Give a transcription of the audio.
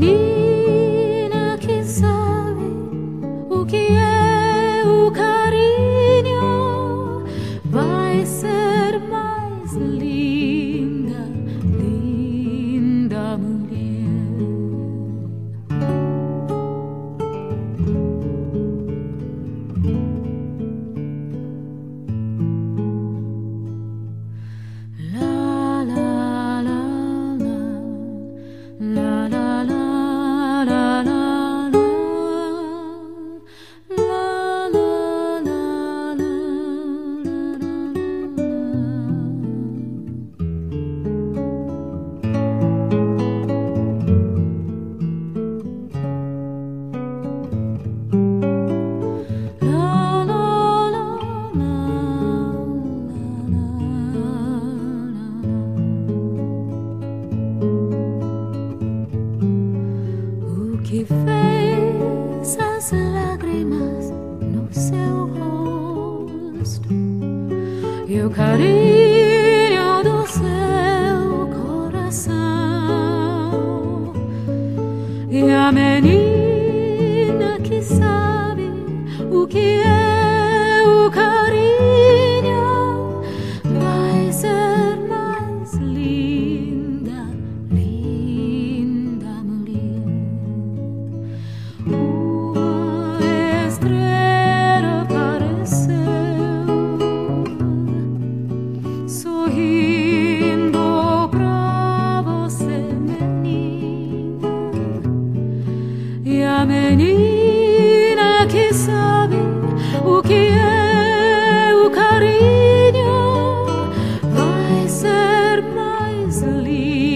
menina que sabe o que é o carinho vai ser mais linda, linda mulher. Que fez as lágrimas no seu rosto. E o carinho do seu coração. E a menina que sabe o que é believe.